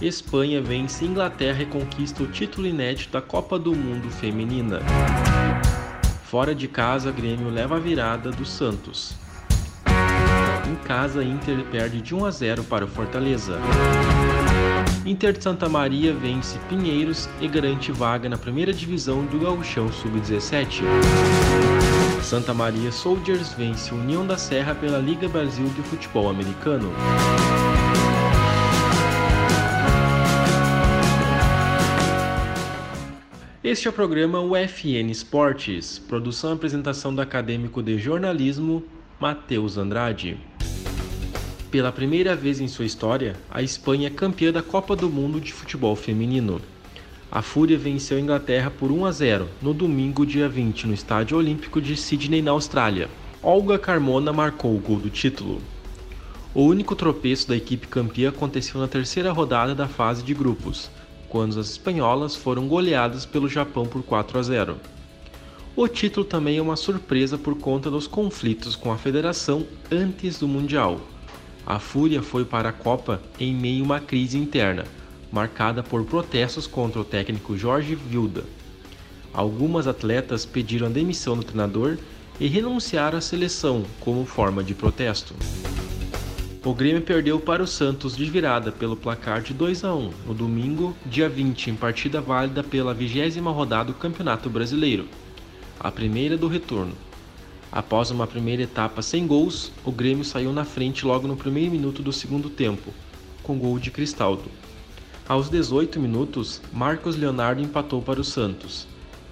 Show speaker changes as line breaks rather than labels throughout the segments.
Espanha vence Inglaterra e conquista o título inédito da Copa do Mundo Feminina. Fora de casa, Grêmio leva a virada do Santos. Em casa, Inter perde de 1 a 0 para o Fortaleza. Inter de Santa Maria vence Pinheiros e garante vaga na primeira divisão do Gauchão Sub-17. Santa Maria Soldiers vence União da Serra pela Liga Brasil de Futebol Americano. Este é o programa UFN Esportes, produção e apresentação do acadêmico de jornalismo Matheus Andrade. Pela primeira vez em sua história, a Espanha é campeã da Copa do Mundo de Futebol Feminino. A Fúria venceu a Inglaterra por 1 a 0 no domingo, dia 20, no Estádio Olímpico de Sydney, na Austrália. Olga Carmona marcou o gol do título. O único tropeço da equipe campeã aconteceu na terceira rodada da fase de grupos, quando as espanholas foram goleadas pelo Japão por 4 a 0. O título também é uma surpresa por conta dos conflitos com a federação antes do Mundial. A Fúria foi para a Copa em meio a uma crise interna, marcada por protestos contra o técnico Jorge Vilda. Algumas atletas pediram a demissão do treinador e renunciaram à seleção como forma de protesto. O Grêmio perdeu para o Santos de virada pelo placar de 2 a 1 no domingo, dia 20, em partida válida pela vigésima rodada do Campeonato Brasileiro, a primeira do retorno. Após uma primeira etapa sem gols, o Grêmio saiu na frente logo no primeiro minuto do segundo tempo, com gol de Cristaldo. Aos 18 minutos, Marcos Leonardo empatou para o Santos.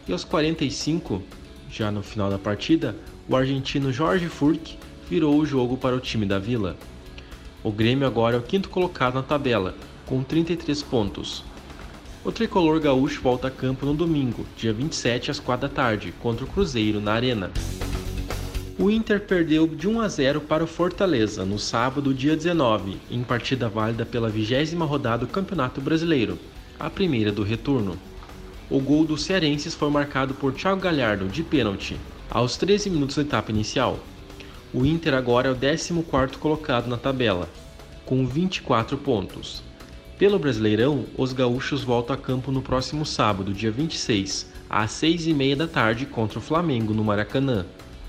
E aos 45, já no final da partida, o argentino Jorge Furk virou o jogo para o time da Vila. O Grêmio agora é o quinto colocado na tabela, com 33 pontos. O tricolor gaúcho volta a campo no domingo, dia 27 às 4 da tarde, contra o Cruzeiro na Arena. O Inter perdeu de 1 a 0 para o Fortaleza no sábado, dia 19, em partida válida pela vigésima rodada do Campeonato Brasileiro, a primeira do retorno. O gol dos cearenses foi marcado por Thiago Galhardo de pênalti, aos 13 minutos da etapa inicial. O Inter agora é o 14º colocado na tabela, com 24 pontos. Pelo Brasileirão, os gaúchos voltam a campo no próximo sábado, dia 26, às 6h30 da tarde contra o Flamengo no Maracanã.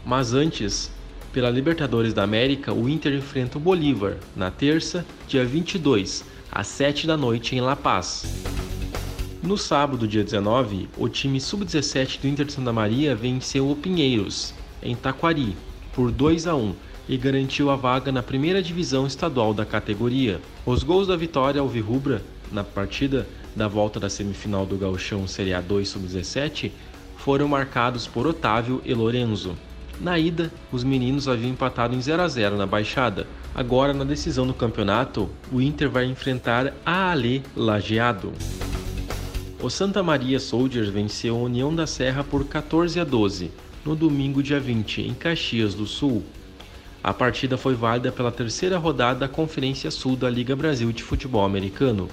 Mas antes, pela Libertadores da América, o Inter enfrenta o Bolívar na terça, dia 22, às 7 da noite em La Paz. No sábado, dia 19, o time sub-17 do Inter de Santa Maria venceu o Pinheiros, em Taquari, por 2 a 1 e garantiu a vaga na primeira divisão estadual da categoria. Os gols da vitória alvirrubra na partida da volta da semifinal do Gauchão Série A2 sub-17 foram marcados por Otávio e Lorenzo. Na ida, os meninos haviam empatado em 0 a 0 na Baixada. Agora, na decisão do campeonato, o Inter vai enfrentar a Ale Lajeado. O Santa Maria Soldiers venceu a União da Serra por 14 a 12 no domingo, dia 20, em Caxias do Sul. A partida foi válida pela terceira rodada da Conferência Sul da Liga Brasil de Futebol Americano.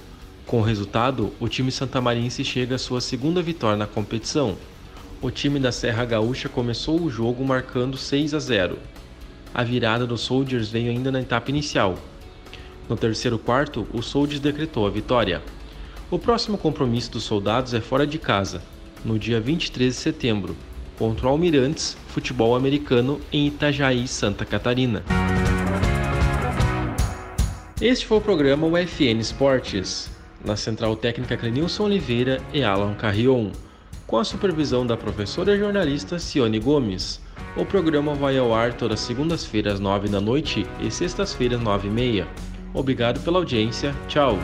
Com o resultado, o time santamarense chega à sua segunda vitória na competição, o time da Serra Gaúcha começou o jogo marcando 6 a 0. A virada dos Soldiers veio ainda na etapa inicial. No terceiro quarto, o Soldiers decretou a vitória. O próximo compromisso dos soldados é fora de casa, no dia 23 de setembro, contra o Almirantes Futebol Americano em Itajaí, Santa Catarina. Este foi o programa UFN Esportes, na central técnica Clenilson Oliveira e Alan Carrion com a supervisão da professora jornalista Cione Gomes. O programa vai ao ar todas segundas-feiras, nove da noite e sextas-feiras, nove e meia. Obrigado pela audiência. Tchau!